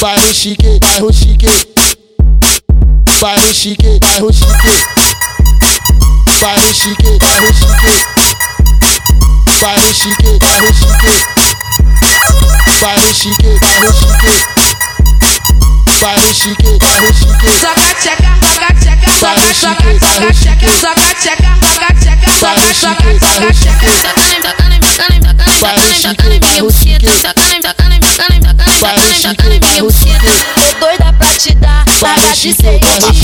Buy who she get, buy who she get. Buy who she get, buy who she get. Buy who she get, buy who she get. Buy who she get, buy who she get. Buy who she get, buy who she get. Buy who she get, buy who she get. Soca checa, soca checa, soca soca soca checa, soca checa, soca checa, soca soca soca checa. Soca name, soca name, soca name, soca name, soca name, soca name, soca name, soca name, soca name, soca name. Tô doida pra te dar, larga de ser idiota.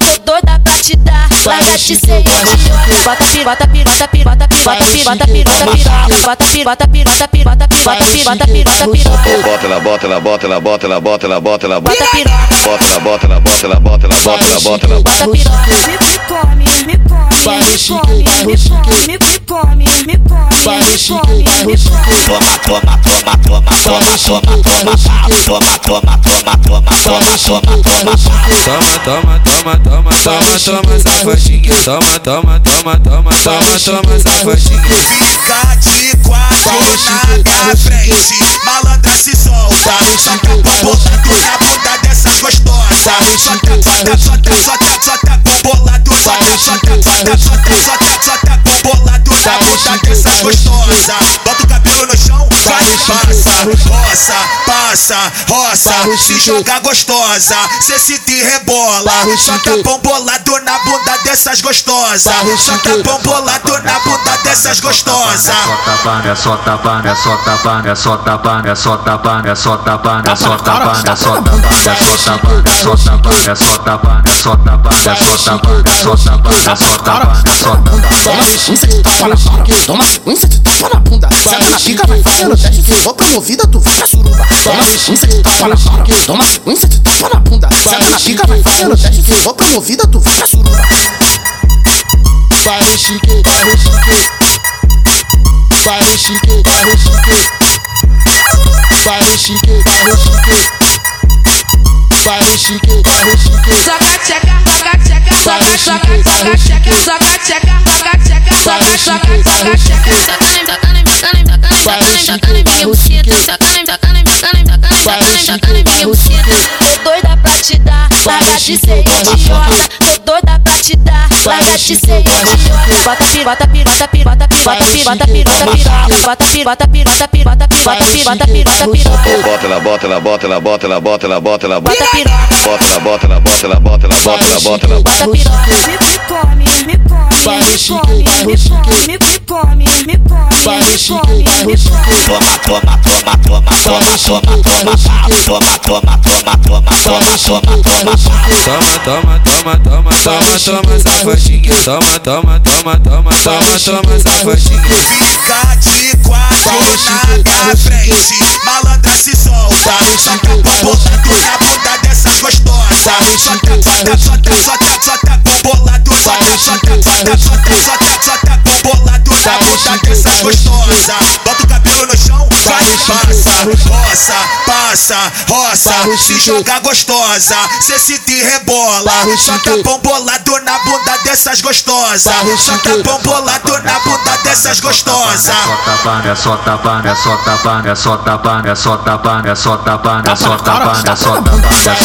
Tô doida pra te dar, larga de ser idiota. Bota pirota, pirota, pirota, pirota, pirota, pirota, pirota. Bota pirota, pirota, pirota, pirota, pirota, pirota, pirota. Bota ela, bota ela, bota ela, bota ela, bota ela, bota ela, bota Bota pirota, Bota ela, bota ela, bota ela, bota ela, bota ela, bota ela. bota pirota. Me come, me come, me come, me come, me come, chique, come, bairro me chique. come. Toma, toma, toma, toma, toma, toma, toma, toma, toma, toma, toma, toma, toma, toma, toma. Toma, toma, toma, toma, toma, toma, safadinha. Toma, toma, toma, toma, toma, toma, safadinha. Fica de quatro na minha frente, malandra se solta. Solta bombolado na bunda dessas gostosas. Solta, solta, solta, solta, solta bombolado. Solta, solta, solta, solta, solta, Bola do sabor da criança gostosa. Bota passa, roça, passa, roça. Se joga gostosa, cê se te rebola. Solta bombolado na bunda dessas gostosas. Solta bombolado na bunda dessas gostosas. É só tapa, é só tapa, é só tapa, é só tapa, é só tapa, é só tapa, é só tapa, é só tapa, é só tapa, é só tapa, é só tapa, é só tapa, é só tapa, é só tapa, é só tapa. Toma sequência de tapa na cara, toma sequência de tapa na bunda. Senta na pica, vai fazendo teste, se for promovida, tu fica suruba. Toma sequência de tapa na cara, toma sequência de tapa na bunda. Senta na pica, vai fazendo teste, se for promovida, tu fica suruba. Bairro chique, bairro chique. Bairro chique, bairro chique. Bairro chique, bairro chique. Bairro chique, bairro chique. Soca tcheca, soca tcheca, soca soca soca tcheca, soca tcheca, soca tcheca, Tô doida pra te dar, larga de ser idiota. Tô doida pra te dar, larga de ser idiota. Bota pirota, pirota, pirota, pirota, pirota, pirota, pirota. Bota pirota, pirota, pirota, pirota, pirota, pirota, pirota. Bota ela, bota ela, bota ela, bota ela, bota ela, bota ela, bota Bota pirota, ela, bota ela, bota ela, bota ela, bota ela, bota ela. bota pirota. Me come, me come, Vai reschique, reschique Me come, me come Vai toma, toma, Toma, toma, toma, toma Toma, toma, toma Toma, toma, toma, toma Toma, toma, toma Toma, toma, toma, toma Toma, toma, toma, Toma, toma, toma, toma Toma, toma, safadinha Fica de toma, toma, toma, Malandra se solta toma, toma, toma, toma, toma, toma, toma, toma, Soca, soca, soca, soca bolado, saca, saca, saca, saca, saca, bolado, saca, saca, essa gostosa. Bota passa, roça, passa, roça. Se joga gostosa, cê se te rebola. Solta bombolado na bunda dessas gostosas. Solta bombolado na bunda dessas gostosas. É só tapa, é só tapa, é só tapa, é só tapa, é só tapa, é só tapa, é só tapa, é só tapa, é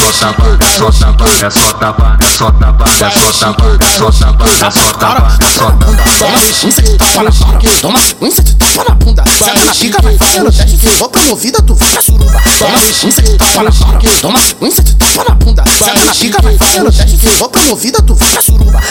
só tapa, é só tapa, é só tapa, é só tapa, é só tapa, é só tapa, é só tapa. Toma sequência de tapa na cara, toma sequência de tapa na bunda. Na pica, vai fazendo teste, se for promovida, tu fica suruba. Toma sequência de tapa na cara, toma sequência de tapa na bunda. Senta na pica, vai fazendo teste, se for promovida, tu fica suruba.